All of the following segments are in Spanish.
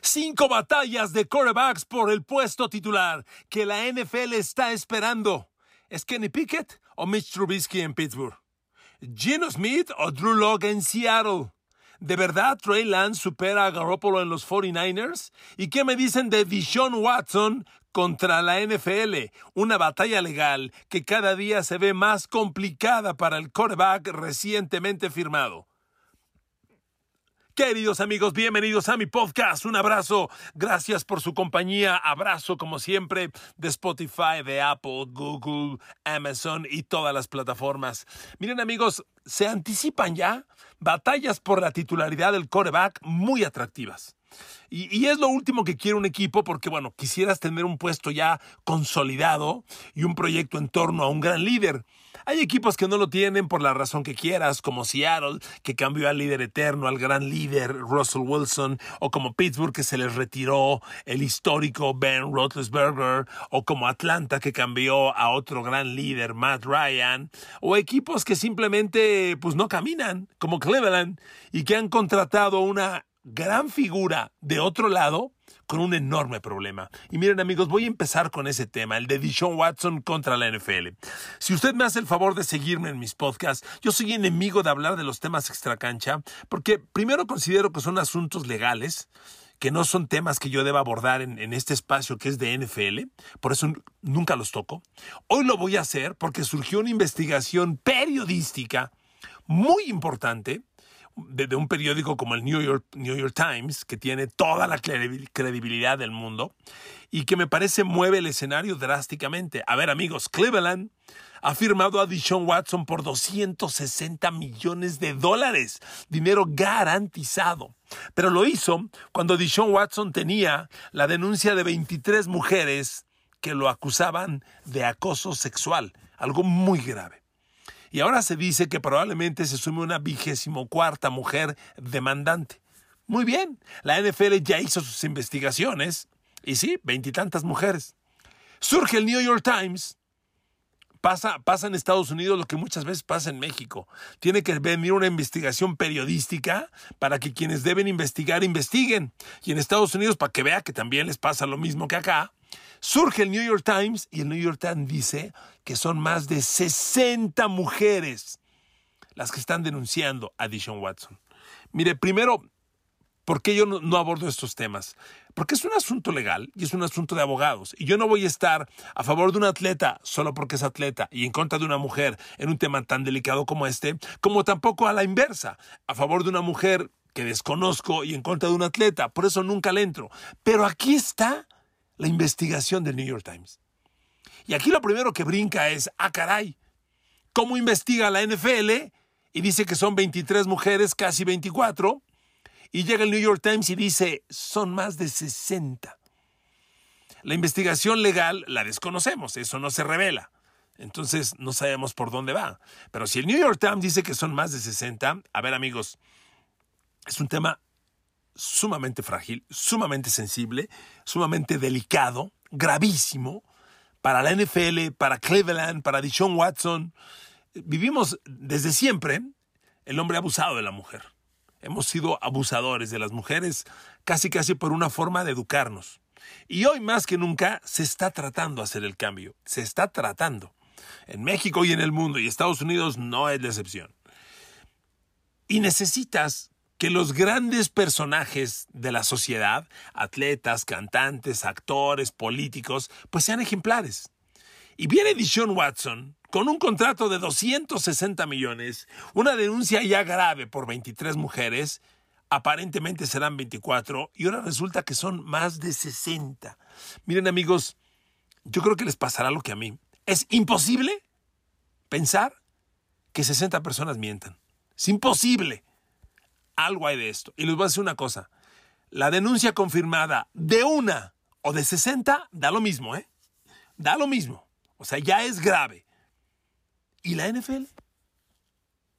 Cinco batallas de quarterbacks por el puesto titular que la NFL está esperando. ¿Es Kenny Pickett o Mitch Trubisky en Pittsburgh? ¿Gino Smith o Drew Lock en Seattle? ¿De verdad Trey Lance supera a Garoppolo en los 49ers? ¿Y qué me dicen de Deshaun Watson contra la NFL? Una batalla legal que cada día se ve más complicada para el quarterback recientemente firmado. Queridos amigos, bienvenidos a mi podcast. Un abrazo. Gracias por su compañía. Abrazo, como siempre, de Spotify, de Apple, Google, Amazon y todas las plataformas. Miren, amigos, se anticipan ya batallas por la titularidad del coreback muy atractivas. Y, y, es lo último que quiere un equipo porque, bueno, quisieras tener un puesto ya consolidado y un proyecto en torno a un gran líder. Hay equipos que no lo tienen por la razón que quieras, como Seattle, que cambió al líder eterno, al gran líder Russell Wilson, o como Pittsburgh, que se les retiró el histórico Ben Roethlisberger, o como Atlanta, que cambió a otro gran líder, Matt Ryan, o equipos que simplemente pues no caminan, como Cleveland, y que han contratado una gran figura de otro lado con un enorme problema. Y miren amigos, voy a empezar con ese tema, el de Deshaun Watson contra la NFL. Si usted me hace el favor de seguirme en mis podcasts, yo soy enemigo de hablar de los temas extracancha, porque primero considero que son asuntos legales, que no son temas que yo deba abordar en, en, este espacio que es de NFL, por eso nunca los toco. Hoy lo voy a hacer porque surgió una investigación periodística muy importante de, un periódico como el New York, New York Times, que tiene toda la credibilidad del mundo y que me parece mueve el escenario drásticamente. A ver, amigos, Cleveland ha firmado a Deshaun Watson por 260 millones de dólares, dinero garantizado. Pero lo hizo cuando Deshaun Watson tenía la denuncia de 23 mujeres que lo acusaban de acoso sexual, algo muy grave. Y ahora se dice que probablemente se sume una vigésimo cuarta mujer demandante. Muy bien, la NFL ya hizo sus investigaciones y sí, veintitantas mujeres. Surge el New York Times. Pasa, pasa en Estados Unidos lo que muchas veces pasa en México. Tiene que venir una investigación periodística para que quienes deben investigar investiguen. Y en Estados Unidos, para que vea que también les pasa lo mismo que acá, Surge el New York Times y el New York Times dice que son más de 60 mujeres las que están denunciando a Dishon Watson. Mire, primero, ¿por qué yo no, abordo estos temas? Porque es un asunto legal y es un asunto de abogados. Y yo no voy a estar a favor de un atleta solo porque es atleta y en contra de una mujer en un tema tan delicado como este, como tampoco a la inversa, a favor de una mujer que desconozco y en contra de un atleta. Por eso nunca le entro. Pero aquí está la investigación del New York Times. Y aquí lo primero que brinca es, ah, caray, ¿cómo investiga la NFL? Y dice que son 23 mujeres, casi 24. Y llega el New York Times y dice, son más de 60. La investigación legal la desconocemos, eso no se revela. Entonces no sabemos por dónde va. Pero si el New York Times dice que son más de 60, a ver amigos, es un tema sumamente frágil, sumamente sensible, sumamente delicado, gravísimo para la NFL, para Cleveland, para Deshaun Watson. Vivimos desde siempre el hombre abusado de la mujer. Hemos sido abusadores de las mujeres casi casi por una forma de educarnos. Y hoy más que nunca se está tratando de hacer el cambio. Se está tratando. En México y en el mundo y Estados Unidos no es la excepción. Y necesitas que los grandes personajes de la sociedad, atletas, cantantes, actores, políticos, pues sean ejemplares. Y viene Dishon Watson con un contrato de 260 millones, una denuncia ya grave por 23 mujeres, aparentemente serán 24, y ahora resulta que son más de 60. Miren amigos, yo creo que les pasará lo que a mí. Es imposible pensar que 60 personas mientan. Es imposible algo hay de esto. Y les voy a decir una cosa. La denuncia confirmada de una o de 60 da lo mismo, ¿eh? Da lo mismo. O sea, ya es grave. ¿Y la NFL?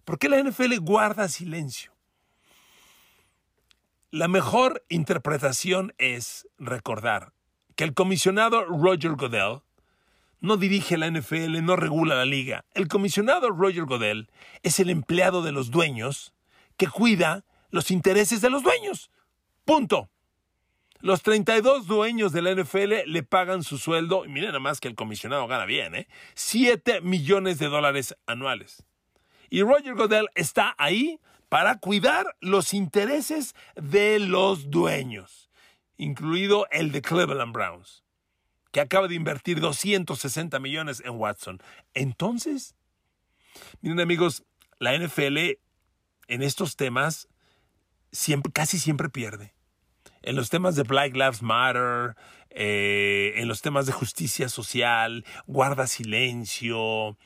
¿Por qué la NFL guarda silencio? La mejor interpretación es recordar que el comisionado Roger Godell no dirige la NFL, no regula la liga. El comisionado Roger Godell es el empleado de los dueños que cuida los intereses de los dueños. Punto. Los 32 dueños de la NFL le pagan su sueldo, y miren nada más que el comisionado gana bien, ¿eh? 7 millones de dólares anuales. Y Roger Goodell está ahí para cuidar los intereses de los dueños, incluido el de Cleveland Browns, que acaba de invertir 260 millones en Watson. Entonces, miren amigos, la NFL en estos temas casi siempre pierde en los temas de Black Lives Matter, eh, en los temas de justicia social, guarda silencio,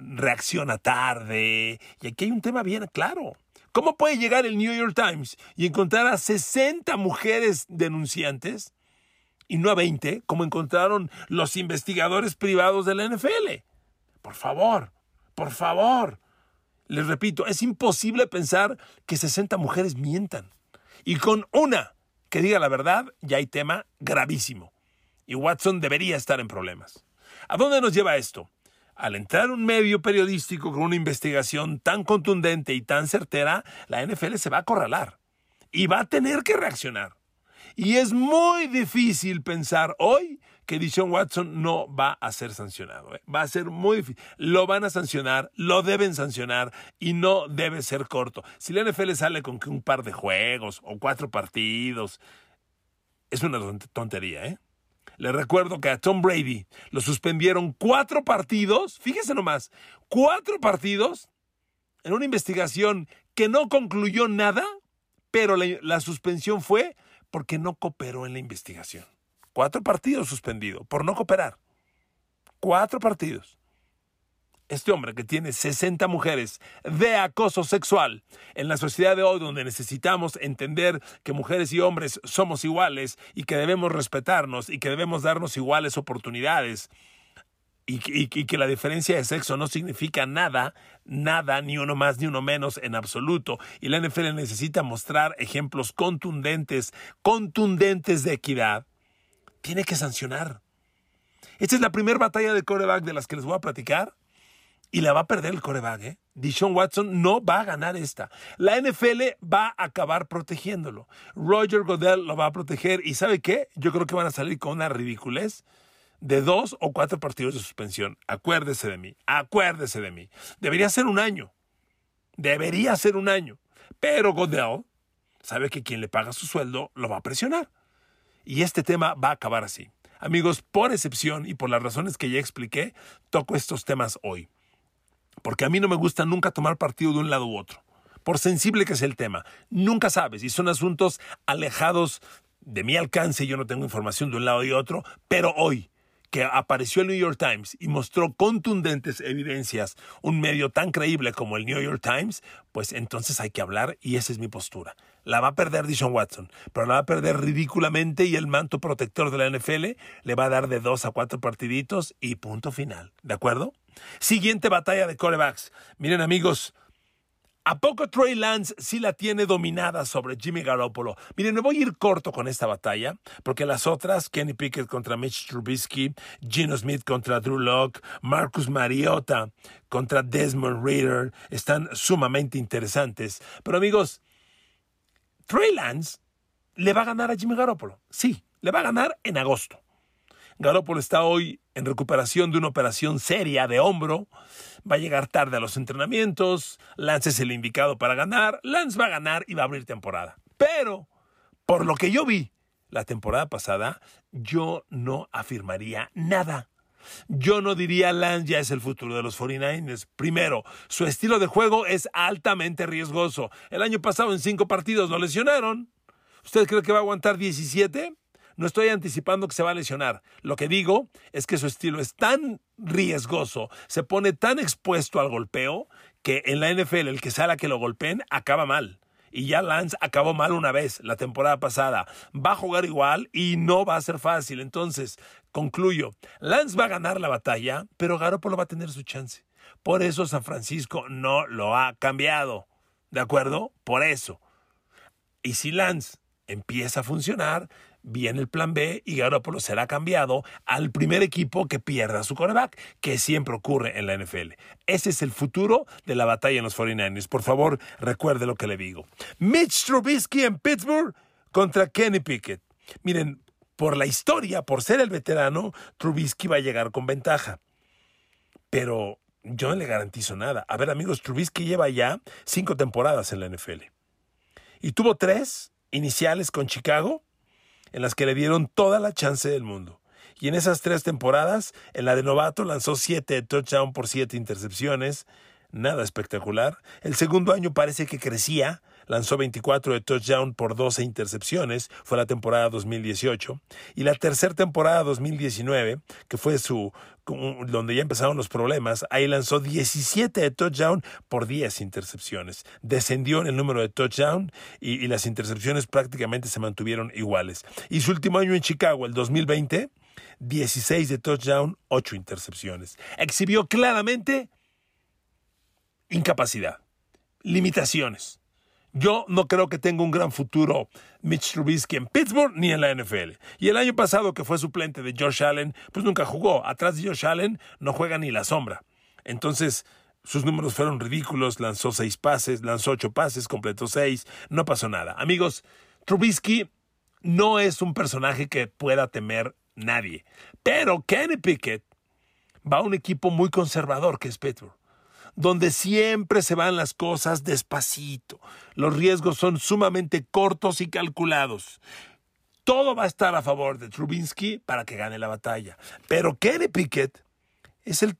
reacciona tarde. Y aquí hay un tema bien claro. ¿Cómo puede llegar el New York Times y encontrar a 60 mujeres denunciantes y no a 20, como encontraron los investigadores privados de la NFL? Por favor, por favor. Les repito, es imposible pensar que 60 mujeres mientan. Y con una que diga la verdad, ya hay tema gravísimo. Y Watson debería estar en problemas. ¿A dónde nos lleva esto? Al entrar un medio periodístico con una investigación tan contundente y tan certera, la NFL se va a acorralar y va a tener que reaccionar. Y es muy difícil pensar hoy que Dishon Watson no va a ser sancionado. ¿eh? Va a ser muy difícil. Lo van a sancionar, lo deben sancionar y no debe ser corto. Si la NFL sale con un par de juegos o cuatro partidos, es una tontería, ¿eh? Le recuerdo que a Tom Brady lo suspendieron cuatro partidos, fíjese nomás, cuatro partidos en una investigación que no concluyó nada, pero la suspensión fue porque no cooperó en la investigación. Cuatro partidos suspendido por no cooperar. Cuatro partidos. Este hombre que tiene 60 mujeres de acoso sexual en la sociedad de hoy donde necesitamos entender que mujeres y hombres somos iguales y que debemos respetarnos y que debemos darnos iguales oportunidades y, que la diferencia de sexo no significa nada, nada, ni uno más ni uno menos en absoluto. Y la NFL necesita mostrar ejemplos contundentes, contundentes de equidad tiene que sancionar. Esta es la primera batalla de coreback de las que les voy a platicar y la va a perder el coreback. ¿eh? Dishon Watson no va a ganar esta. La NFL va a acabar protegiéndolo. Roger Godell lo va a proteger y ¿sabe qué? Yo creo que van a salir con una ridiculez de dos o cuatro partidos de suspensión. Acuérdese de mí, acuérdese de mí. Debería ser un año. Debería ser un año. Pero Godell sabe que quien le paga su sueldo lo va a presionar. Y este tema va a acabar así. Amigos, por excepción y por las razones que ya expliqué, toco estos temas hoy. Porque a mí no me gusta nunca tomar partido de un lado u otro. Por sensible que sea el tema. Nunca sabes. Y son asuntos alejados de mi alcance. Yo no tengo información de un lado y otro. Pero hoy, que apareció el New York Times y mostró contundentes evidencias, un medio tan creíble como el New York Times, pues entonces hay que hablar y esa es mi postura. La va a perder Dishon Watson, pero la va a perder ridículamente y el manto protector de la NFL le va a dar de dos a cuatro partiditos y punto final. ¿De acuerdo? Siguiente batalla de corebacks. Miren amigos, ¿A poco Trey Lance sí la tiene dominada sobre Jimmy Garoppolo? Miren, me voy a ir corto con esta batalla, porque las otras, Kenny Pickett contra Mitch Trubisky, Gino Smith contra Drew Locke, Marcus Mariota contra Desmond Reader, están sumamente interesantes. Pero amigos, Trey Lance le va a ganar a Jimmy Garoppolo. Sí, le va a ganar en agosto. Garoppolo está hoy en recuperación de una operación seria de hombro. Va a llegar tarde a los entrenamientos. Lance es el indicado para ganar. Lance va a ganar y va a abrir temporada. Pero, por lo que yo vi la temporada pasada, yo no afirmaría nada. Yo no diría Lance ya es el futuro de los 49ers. Primero, su estilo de juego es altamente riesgoso. El año pasado en cinco partidos lo lesionaron. ¿Usted cree que va a aguantar 17? No estoy anticipando que se va a lesionar. Lo que digo es que su estilo es tan riesgoso, se pone tan expuesto al golpeo, que en la NFL el que sale que lo golpeen acaba mal. Y ya Lance acabó mal una vez la temporada pasada. Va a jugar igual y no va a ser fácil. Entonces, concluyo. Lance va a ganar la batalla, pero Garoppolo va a tener su chance. Por eso San Francisco no lo ha cambiado. ¿De acuerdo? Por eso. Y si Lance empieza a funcionar, viene el plan B y Garoppolo será cambiado al primer equipo que pierda su coreback, que siempre ocurre en la NFL. Ese es el futuro de la batalla en los 49ers. Por favor, recuerde lo que le digo. Mitch Trubisky en Pittsburgh contra Kenny Pickett. Miren, por la historia, por ser el veterano, Trubisky va a llegar con ventaja. Pero yo no le garantizo nada. A ver, amigos, Trubisky lleva ya cinco temporadas en la NFL. Y tuvo tres iniciales con Chicago, en las que le dieron toda la chance del mundo. Y en esas tres temporadas, en la de novato lanzó siete touchdowns por siete intercepciones. Nada espectacular. El segundo año parece que crecía, lanzó 24 de touchdown por 12 intercepciones, fue la temporada 2018, y la tercera temporada 2019, que fue su donde ya empezaron los problemas, ahí lanzó 17 de touchdown por 10 intercepciones. Descendió en el número de touchdown y, y las intercepciones prácticamente se mantuvieron iguales. Y su último año en Chicago, el 2020, 16 de touchdown, 8 intercepciones. Exhibió claramente incapacidad, limitaciones. Yo no creo que tenga un gran futuro Mitch Trubisky en Pittsburgh ni en la NFL. Y el año pasado, que fue suplente de Josh Allen, pues nunca jugó. Atrás de Josh Allen no juega ni la sombra. Entonces, sus números fueron ridículos. Lanzó seis pases, lanzó ocho pases, completó seis. No pasó nada. Amigos, Trubisky no es un personaje que pueda temer nadie. Pero Kenny Pickett va a un equipo muy conservador que es Pittsburgh donde siempre se van las cosas despacito. Los riesgos son sumamente cortos y calculados. Todo va a estar a favor de Trubinsky para que gane la batalla. Pero Kenny Pickett es el,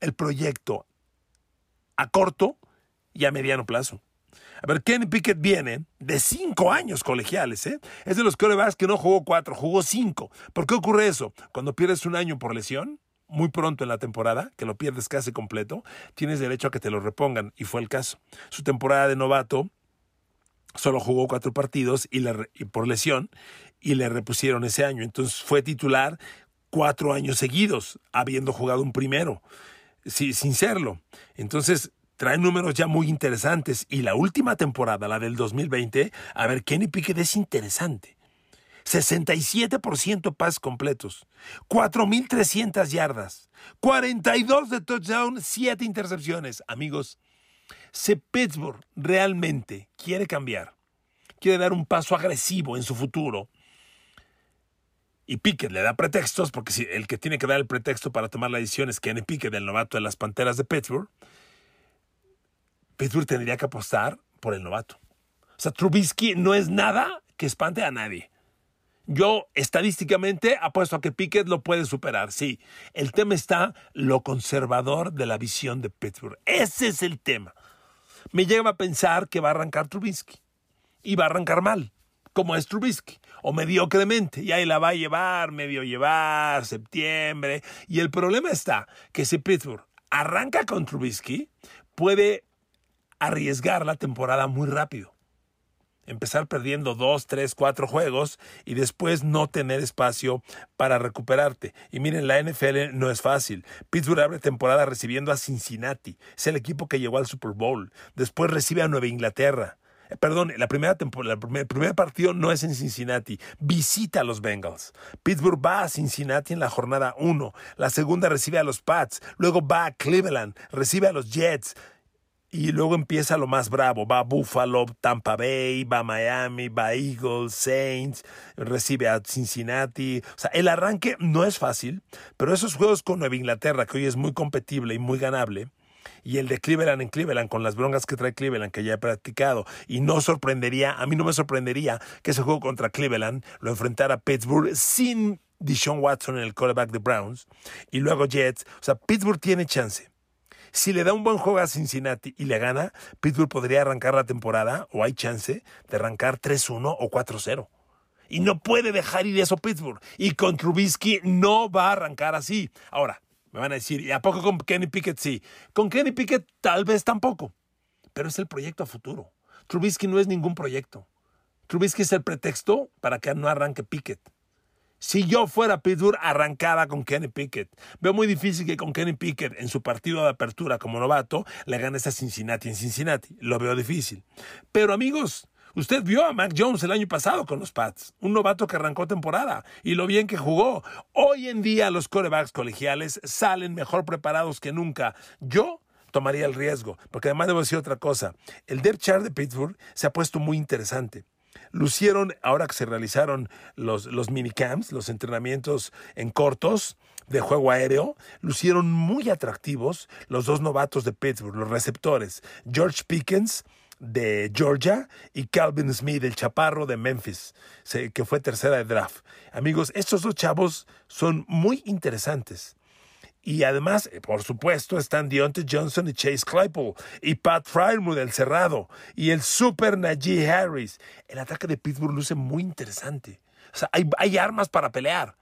el proyecto a corto y a mediano plazo. A ver, Kenny Pickett viene de cinco años colegiales, ¿eh? Es de los corebacks que no jugó cuatro, jugó cinco. ¿Por qué ocurre eso? Cuando pierdes un año por lesión, muy pronto en la temporada, que lo pierdes casi completo, tienes derecho a que te lo repongan. Y fue el caso. Su temporada de novato solo jugó cuatro partidos y, por lesión y le repusieron ese año. Entonces fue titular cuatro años seguidos, habiendo jugado un primero, sin serlo. Entonces trae números ya muy interesantes. Y la última temporada, la del 2020, a ver, Kenny Pickett es interesante. 67% pases completos, 4.300 yardas, 42 de touchdown, 7 intercepciones. Amigos, si Pittsburgh realmente quiere cambiar, quiere dar un paso agresivo en su futuro, y Pickett le da pretextos, porque si el que tiene que dar el pretexto para tomar la decisión es Kenny Pickett, el novato de las Panteras de Pittsburgh, Pittsburgh tendría que apostar por el novato. O sea, Trubisky no es nada que espante a nadie. Yo estadísticamente apuesto a que Pickett lo puede superar, sí. El tema está lo conservador de la visión de Pittsburgh. Ese es el tema. Me lleva a pensar que va a arrancar Trubisky. Y va a arrancar mal, como es Trubisky. O mediocremente. Y ahí la va a llevar, medio llevar, septiembre. Y el problema está que si Pittsburgh arranca con Trubisky, puede arriesgar la temporada muy rápido empezar perdiendo dos, tres, cuatro juegos y después no tener espacio para recuperarte. Y miren, la NFL no es fácil. Pittsburgh abre temporada recibiendo a Cincinnati. Es el equipo que llegó al Super Bowl. Después recibe a Nueva Inglaterra. Eh, perdón, la primera temporada, el primer partido no es en Cincinnati. Visita a los Bengals. Pittsburgh va a Cincinnati en la jornada 1. La segunda recibe a los Pats. Luego va a Cleveland. Recibe a los Jets. Y luego empieza lo más bravo. Va Buffalo, Tampa Bay, va Miami, va Eagles, Saints, recibe a Cincinnati. O sea, el arranque no es fácil, pero esos juegos con Nueva Inglaterra, que hoy es muy competible y muy ganable, y el de Cleveland en Cleveland, con las broncas que trae Cleveland, que ya he practicado, y no sorprendería, a mí no me sorprendería que ese juego contra Cleveland lo enfrentara Pittsburgh sin Deshaun Watson en el quarterback de Browns, y luego Jets. O sea, Pittsburgh tiene chance. Si le da un buen juego a Cincinnati y le gana, Pittsburgh podría arrancar la temporada, o hay chance, de arrancar 3-1 o 4-0. Y no puede dejar ir eso Pittsburgh. Y con Trubisky no va a arrancar así. Ahora, me van a decir, ¿y a poco con Kenny Pickett sí? Con Kenny Pickett tal vez tampoco. Pero es el proyecto a futuro. Trubisky no es ningún proyecto. Trubisky es el pretexto para que no arranque Pickett. Si yo fuera Pittsburgh, arrancaba con Kenny Pickett. Veo muy difícil que con Kenny Pickett en su partido de apertura como novato le ganes a Cincinnati en Cincinnati. Lo veo difícil. Pero amigos, usted vio a Mac Jones el año pasado con los Pats, un novato que arrancó temporada y lo bien que jugó. Hoy en día los corebacks colegiales salen mejor preparados que nunca. Yo tomaría el riesgo, porque además debo decir otra cosa. El depth chart de Pittsburgh se ha puesto muy interesante. Lucieron, ahora que se realizaron los, los minicamps, los entrenamientos en cortos de juego aéreo, lucieron muy atractivos los dos novatos de Pittsburgh, los receptores, George Pickens, de Georgia y Calvin Smith, el chaparro de Memphis, que fue tercera de draft. Amigos, estos dos chavos son muy interesantes. Y además, por supuesto, están Deontay Johnson y Chase Claypool, y Pat Frymouth, el cerrado, y el super Najee Harris. El ataque de Pittsburgh luce muy interesante. O sea, hay, hay armas para pelear.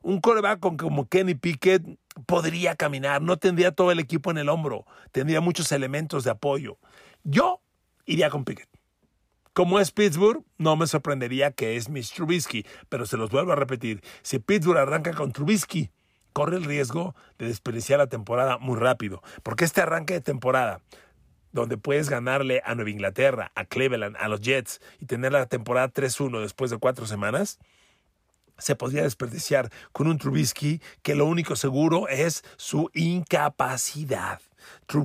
Un coreback como Kenny Pickett podría caminar, no tendría todo el equipo en el hombro, tendría muchos elementos de apoyo. Yo iría con Pickett. Como es Pittsburgh, no me sorprendería que es Mitch Trubisky, pero se los vuelvo a repetir. Si Pittsburgh arranca con Trubisky, corre el riesgo de desperdiciar la temporada muy rápido. Porque este arranque de temporada, donde puedes ganarle a Nueva Inglaterra, a Cleveland, a los Jets y tener la temporada 3-1 después de cuatro semanas, se podría desperdiciar con un Trubisky que lo único seguro es su incapacidad.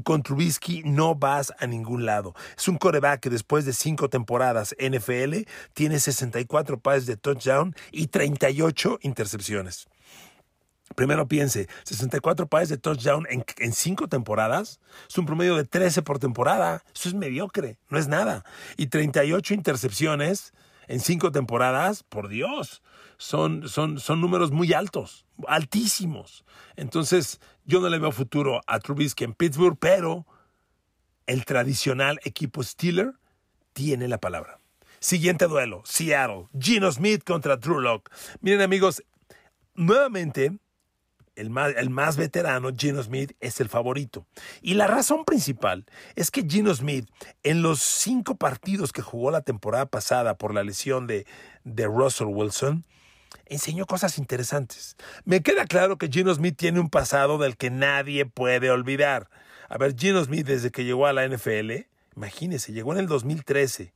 Con Trubisky no vas a ningún lado. Es un coreback que después de cinco temporadas NFL tiene 64 pases de touchdown y 38 intercepciones. Primero piense, 64 pases de touchdown en, en, cinco temporadas es un promedio de 13 por temporada. Eso es mediocre, no es nada. Y 38 intercepciones en cinco temporadas, por Dios, son, son, son números muy altos, altísimos. Entonces, yo no le veo futuro a Trubisky en Pittsburgh, pero el tradicional equipo Steeler tiene la palabra. Siguiente duelo, Seattle, Gino Smith contra Drew Locke. Miren amigos, nuevamente el más, veterano, Gino Smith, es el favorito. Y la razón principal es que Gino Smith, en los cinco partidos que jugó la temporada pasada por la lesión de, de Russell Wilson, enseñó cosas interesantes. Me queda claro que Gino Smith tiene un pasado del que nadie puede olvidar. A ver, Gino Smith desde que llegó a la NFL, imagínese, llegó en el 2013.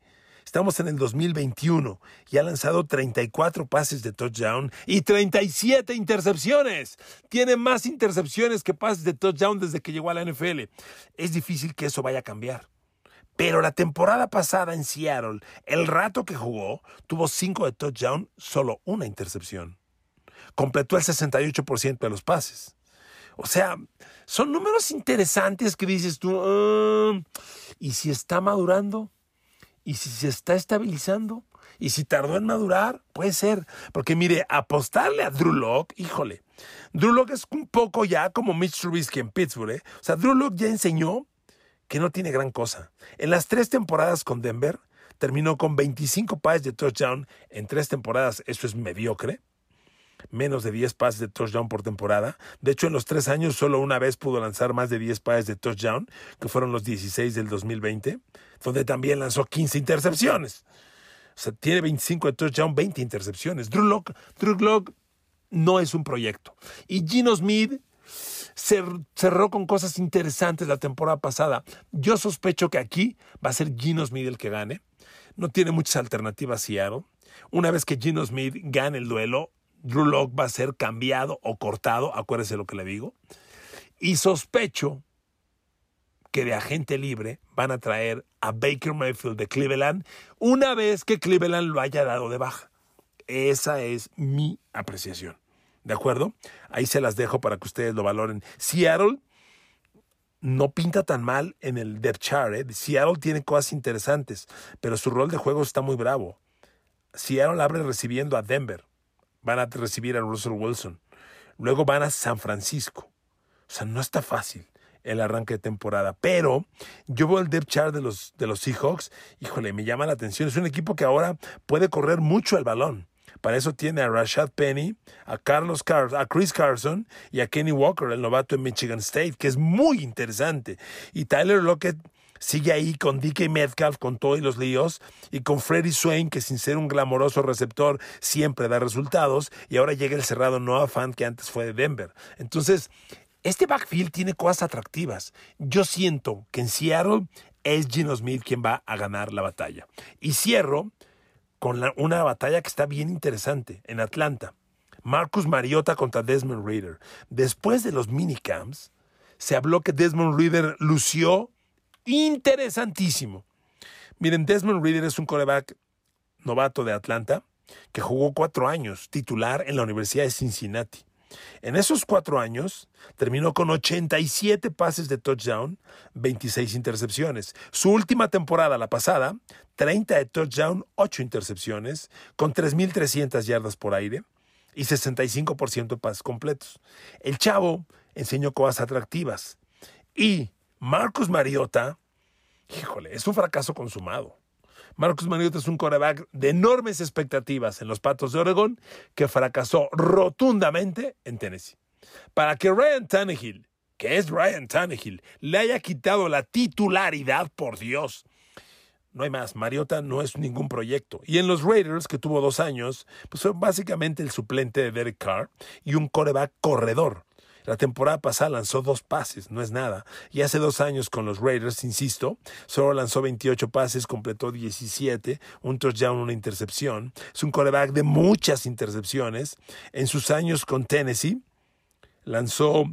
Estamos en el 2021 y ha lanzado 34 pases de touchdown y 37 intercepciones. Tiene más intercepciones que pases de touchdown desde que llegó a la NFL. Es difícil que eso vaya a cambiar. Pero la temporada pasada en Seattle, el rato que jugó, tuvo 5 de touchdown, solo una intercepción. Completó el 68% de los pases. O sea, son números interesantes que dices tú, ah, ¿y si está madurando? ¿Y si se está estabilizando? ¿Y si tardó en madurar? Puede ser. Porque mire, apostarle a Drew Locke, híjole. Drew Locke es un poco ya como Mitch Trubisky en Pittsburgh. ¿eh? O sea, Drew Locke ya enseñó que no tiene gran cosa. En las tres temporadas con Denver, terminó con 25 pases de touchdown en tres temporadas. Eso es mediocre. Menos de 10 pases de touchdown por temporada. De hecho, en los tres años solo una vez pudo lanzar más de 10 pases de touchdown, que fueron los 16 del 2020, donde también lanzó 15 intercepciones. O sea, tiene 25 de touchdown, 20 intercepciones. Drew Locke, Drew Locke no es un proyecto. Y Gino Smith cerró con cosas interesantes la temporada pasada. Yo sospecho que aquí va a ser Gino Smith el que gane. No tiene muchas alternativas Seattle. Una vez que Gino Smith gane el duelo, Drew Locke va a ser cambiado o cortado, acuérdese lo que le digo. Y sospecho que de agente libre van a traer a Baker Mayfield de Cleveland una vez que Cleveland lo haya dado de baja. Esa es mi apreciación. ¿De acuerdo? Ahí se las dejo para que ustedes lo valoren. Seattle no pinta tan mal en el depth chart. ¿eh? Seattle tiene cosas interesantes, pero su rol de juego está muy bravo. Seattle abre recibiendo a Denver. Van a recibir a Russell Wilson. Luego van a San Francisco. O sea, no está fácil el arranque de temporada. Pero yo veo el depth chart de los, de los Seahawks. Híjole, me llama la atención. Es un equipo que ahora puede correr mucho el balón. Para eso tiene a Rashad Penny, a Carlos Car a Chris Carson y a Kenny Walker, el novato en Michigan State, que es muy interesante. Y Tyler Lockett sigue ahí con DK Metcalf, con todos los líos, y con Freddie Swain, que sin ser un glamoroso receptor siempre da resultados, y ahora llega el cerrado Noah Fant, que antes fue de Denver. Entonces, este backfield tiene cosas atractivas. Yo siento que en Seattle es Gino Smith quien va a ganar la batalla. Y cierro con una batalla que está bien interesante en Atlanta. Marcus Mariota contra Desmond Reader. Después de los minicamps, se habló que Desmond Reader lució interesantísimo. Miren, Desmond Reader es un coreback novato de Atlanta, que jugó cuatro años titular en la Universidad de Cincinnati. En esos cuatro años terminó con 87 pases de touchdown, 26 intercepciones. Su última temporada, la pasada, 30 de touchdown, 8 intercepciones, con 3.300 yardas por aire y 65% de pases completos. El chavo enseñó cosas atractivas. Y Marcus Mariota, híjole, es un fracaso consumado. Marcus Mariota es un coreback de enormes expectativas en los Patos de Oregón que fracasó rotundamente en Tennessee. Para que Ryan Tannehill, que es Ryan Tannehill, le haya quitado la titularidad, por Dios. No hay más, Mariota no es ningún proyecto. Y en los Raiders, que tuvo dos años, pues fue básicamente el suplente de Derek Carr y un coreback corredor. La temporada pasada lanzó dos pases, no es nada. Y hace dos años con los Raiders, insisto, solo lanzó 28 pases, completó 17, un touchdown, una intercepción. Es un coreback de muchas intercepciones. En sus años con Tennessee, lanzó,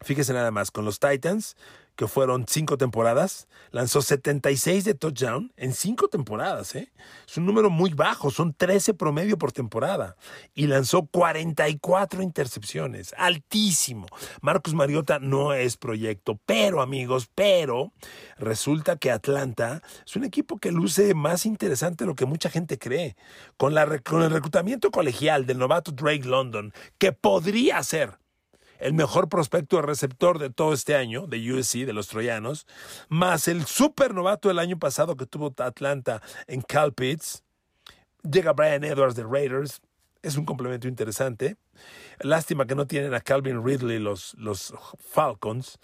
fíjese nada más, con los Titans, que fueron cinco temporadas, lanzó 76 de touchdown en cinco temporadas. ¿eh? Es un número muy bajo, son 13 promedio por temporada. Y lanzó 44 intercepciones, altísimo. Marcus Mariota no es proyecto, pero amigos, pero resulta que Atlanta es un equipo que luce más interesante de lo que mucha gente cree. Con, la, con el reclutamiento colegial del novato Drake London, que podría ser el mejor prospecto de receptor de todo este año, de USC, de los troyanos, más el super novato del año pasado que tuvo Atlanta en Cal Pitts. Llega Brian Edwards de Raiders. Es un complemento interesante. Lástima que no tienen a Calvin Ridley los, los Falcons.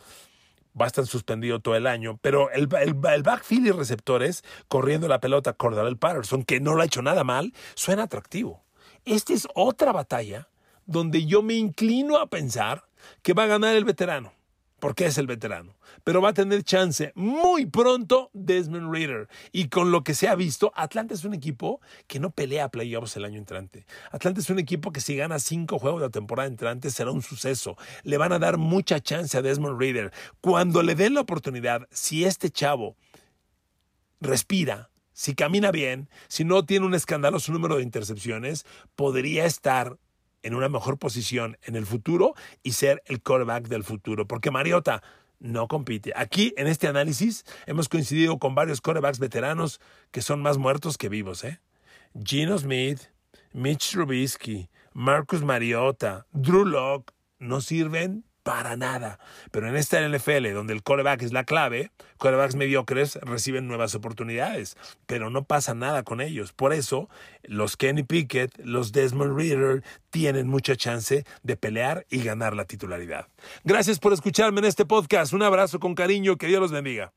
Va a estar suspendido todo el año. Pero el, el, el backfield y receptores, corriendo la pelota Cordarel Patterson, que no lo ha hecho nada mal, suena atractivo. Esta es otra batalla donde yo me inclino a pensar que va a ganar el veterano, porque es el veterano. Pero va a tener chance muy pronto Desmond Reader. Y con lo que se ha visto, Atlanta es un equipo que no pelea playoffs el año entrante. Atlanta es un equipo que si gana cinco juegos de la temporada entrante será un suceso. Le van a dar mucha chance a Desmond Reader. Cuando le den la oportunidad, si este chavo respira, si camina bien, si no tiene un escandaloso número de intercepciones, podría estar en una mejor posición en el futuro y ser el quarterback del futuro. Porque Mariota no compite. Aquí, en este análisis, hemos coincidido con varios quarterbacks veteranos que son más muertos que vivos. ¿eh? Gino Smith, Mitch Trubisky, Marcus Mariota, Drew Locke, no sirven para nada. Pero en esta NFL, donde el coreback es la clave, corebacks mediocres reciben nuevas oportunidades, pero no pasa nada con ellos. Por eso, los Kenny Pickett, los Desmond Reader tienen mucha chance de pelear y ganar la titularidad. Gracias por escucharme en este podcast. Un abrazo con cariño. Que Dios los bendiga.